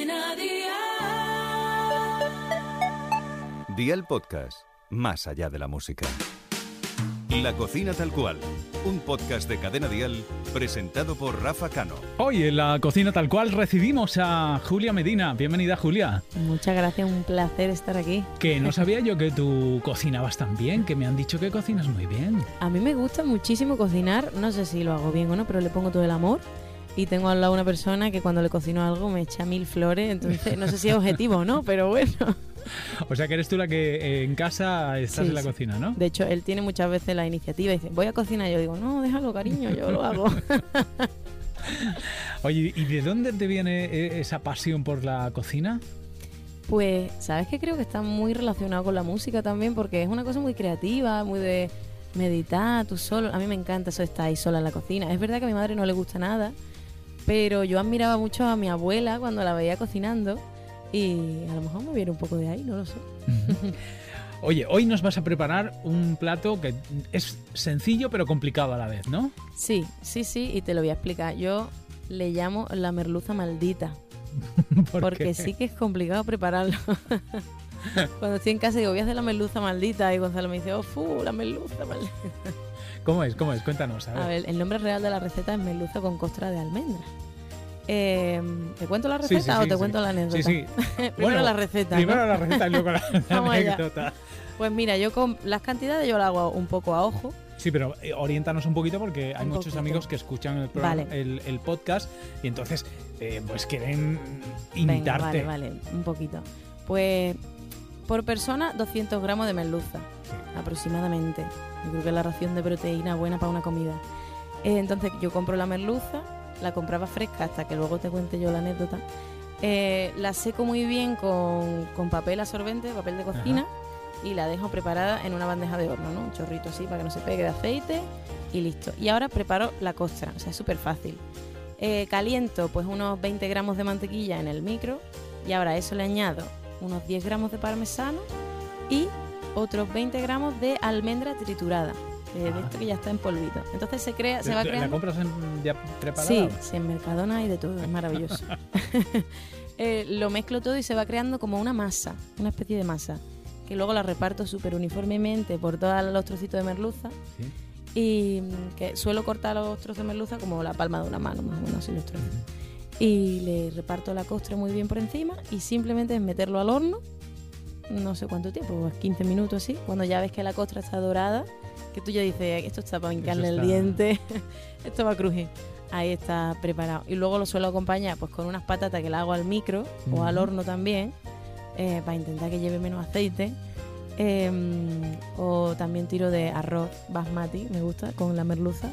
Cadena Dial. Dial Podcast, más allá de la música. La cocina tal cual, un podcast de Cadena Dial presentado por Rafa Cano. Hoy en la cocina tal cual recibimos a Julia Medina. Bienvenida Julia. Muchas gracias, un placer estar aquí. Que no sabía yo que tú cocinabas tan bien, que me han dicho que cocinas muy bien. A mí me gusta muchísimo cocinar, no sé si lo hago bien o no, pero le pongo todo el amor. Y tengo al lado una persona que cuando le cocino algo me echa mil flores, entonces no sé si es objetivo o no, pero bueno. O sea que eres tú la que eh, en casa estás Sí, en la sí. cocina, ¿no? De hecho, él tiene muchas veces la iniciativa y dice, voy a cocinar. Yo digo, no, déjalo, cariño, yo lo hago. Oye, ¿y de dónde te viene eh, esa pasión por la cocina? Pues, ¿sabes qué? Creo que está muy relacionado con la música también, porque es una cosa muy creativa, muy de meditar, tú solo. A mí me encanta eso de estar ahí sola en la cocina. Es verdad que a mi madre no le gusta nada, pero yo admiraba mucho a mi abuela cuando la veía cocinando y a lo mejor me viene un poco de ahí, no lo sé. Oye, hoy nos vas a preparar un plato que es sencillo pero complicado a la vez, ¿no? Sí, sí, sí, y te lo voy a explicar. Yo le llamo la merluza maldita, ¿Por porque qué? sí que es complicado prepararlo. Cuando estoy en casa digo, voy a hacer la merluza maldita y Gonzalo me dice, oh, fu, la merluza maldita. ¿Cómo es? ¿Cómo es? Cuéntanos. A ver. A ver, el nombre real de la receta es merluza con costra de almendra. Eh, ¿Te cuento la receta sí, o te cuento la anécdota? Sí, sí. Primero Bueno, la receta. ¿no? Primero la receta y luego la, la allá. anécdota. Pues mira, yo con las cantidades yo las hago un poco a ojo. Sí, pero eh, oriéntanos un poquito porque hay Un muchos poquito. amigos que escuchan el, programa- Vale. el, el podcast y entonces eh, pues quieren Venga, imitarte. vale, vale, un poquito. Pues por persona 200 gramos de merluza, aproximadamente. Yo creo que es la ración de proteína buena para una comida. Eh, entonces yo compro la merluza, la compraba fresca hasta que luego te cuente yo la anécdota. Eh, la seco muy bien con, con papel absorbente, papel de cocina, y la dejo preparada en una bandeja de horno, ¿no? Un chorrito así para que no se pegue de aceite y listo. Y ahora preparo la costra, o sea, es súper fácil. Eh, caliento pues unos 20 gramos de mantequilla en el micro y ahora a eso le añado unos 10 gramos de parmesano y otros 20 gramos de almendra triturada, de, de Ah. esto que ya está en polvito. Entonces se crea, se ¿La- va ¿La creando... compras en- ya preparada? Sí, sí, en Mercadona hay de todo, es maravilloso. Eh, lo mezclo todo y se va creando como una masa, una especie de masa, que luego la reparto súper uniformemente por todos los trocitos de merluza Sí. y mm, que suelo cortar los trozos de merluza como la palma de una mano, más o menos así los trozos. Y le reparto la costra muy bien por encima y simplemente es meterlo al horno, no sé cuánto tiempo, pues 15 minutos así, cuando ya ves que la costra está dorada, que tú ya dices, esto está para hincarle el está- diente, esto va a crujir. Ahí está preparado. Y luego lo suelo acompañar pues con unas patatas que la hago al micro o al horno también, eh, para intentar que lleve menos aceite. Eh, o también tiro de arroz basmati, me gusta, con la merluza.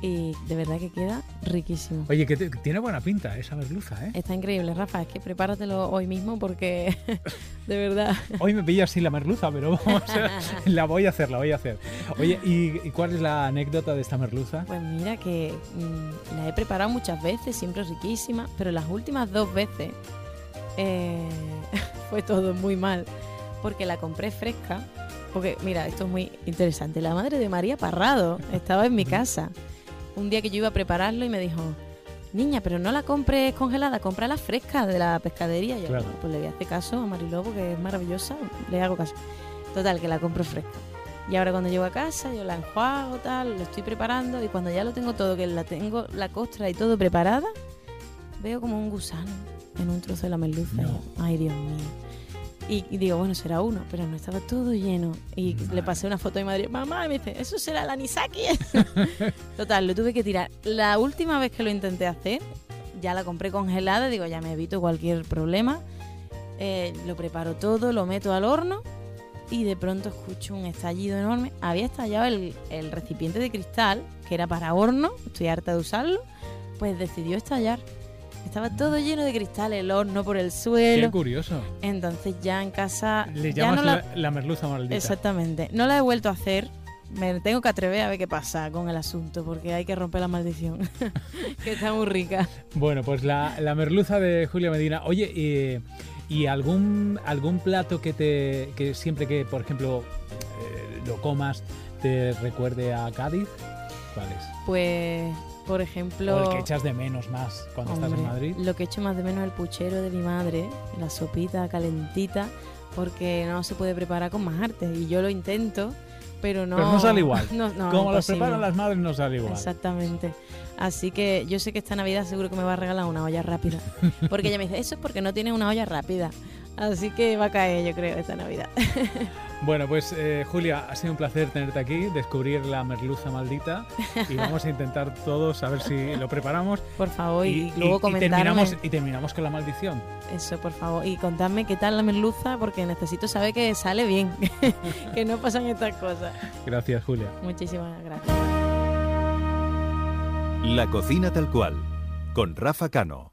Y de verdad que queda riquísimo. Oye, que te- tiene buena pinta esa merluza, ¿eh? Está increíble, Rafa. Es que prepáratelo hoy mismo porque de verdad. Hoy me pilla así la merluza, pero vamos la voy a hacer, la voy a hacer. Oye, ¿y, y cuál es la anécdota de esta merluza? Pues mira que mm, la he preparado muchas veces, siempre riquísima, pero las últimas dos veces eh, fue todo muy mal porque la compré fresca. Porque mira, esto es muy interesante. La madre de María Parrado estaba en mi casa un día que yo iba a prepararlo y me dijo, niña, pero no la compres congelada, cómprala fresca de la pescadería. Y yo, Claro. "Bueno, pues le voy a hacer caso a Mariló porque es maravillosa, le hago caso. Total, que la compro fresca. Y ahora cuando llego a casa, yo la enjuago, tal, lo estoy preparando y cuando ya lo tengo todo, que la tengo la costra y todo preparada, veo como un gusano en un trozo de la merluza. No. Ay, Dios mío. Y, y digo, bueno, será uno, pero no estaba todo lleno. Y le pasé una foto a mi madre, mamá, y me dice, eso será el anisaki. Total, lo tuve que tirar. La última vez que lo intenté hacer, ya la compré congelada, digo, ya me evito cualquier problema. Eh, lo preparo todo, lo meto al horno y de pronto escucho un estallido enorme. Había estallado el, el recipiente de cristal, que era para horno, estoy harta de usarlo, pues decidió estallar. Estaba todo lleno de cristal, el horno por el Qué suelo. curioso. Entonces ya en casa... Le llamas no la, la merluza maldita. Exactamente. No la he vuelto a hacer. Me tengo que atrever a ver qué pasa con el asunto, porque hay que romper la maldición. que está muy rica. Bueno, pues la, la merluza de Julia Medina. Oye, eh, ¿y algún, algún plato que te que siempre que, por ejemplo, eh, lo comas te recuerde a Cádiz? ¿Cuál es? Pues por ejemplo... O el que echas de menos más cuando estás en Madrid. Lo que echo más de menos es el puchero de mi madre, la sopita calentita, porque no se puede preparar con más arte. Y yo lo intento, pero no. Pero no sale igual. No, no, Como imposible. preparan las madres no sale igual. Exactamente. Así que yo sé que esta Navidad seguro que me va a regalar una olla rápida. Porque ella me dice, eso es porque no tienes una olla rápida. Así que va a caer, yo creo, esta Navidad. Bueno, pues eh, Julia, ha sido un placer tenerte aquí, descubrir la merluza maldita y vamos a intentar todos a ver si lo preparamos Por favor, y, y, luego y comentarme. terminamos, y terminamos con la maldición. Eso, por favor. Y contadme qué tal la merluza, porque necesito saber que sale bien. que no pasan estas cosas. Gracias, Julia. Muchísimas gracias. La cocina tal cual, con Rafa Cano.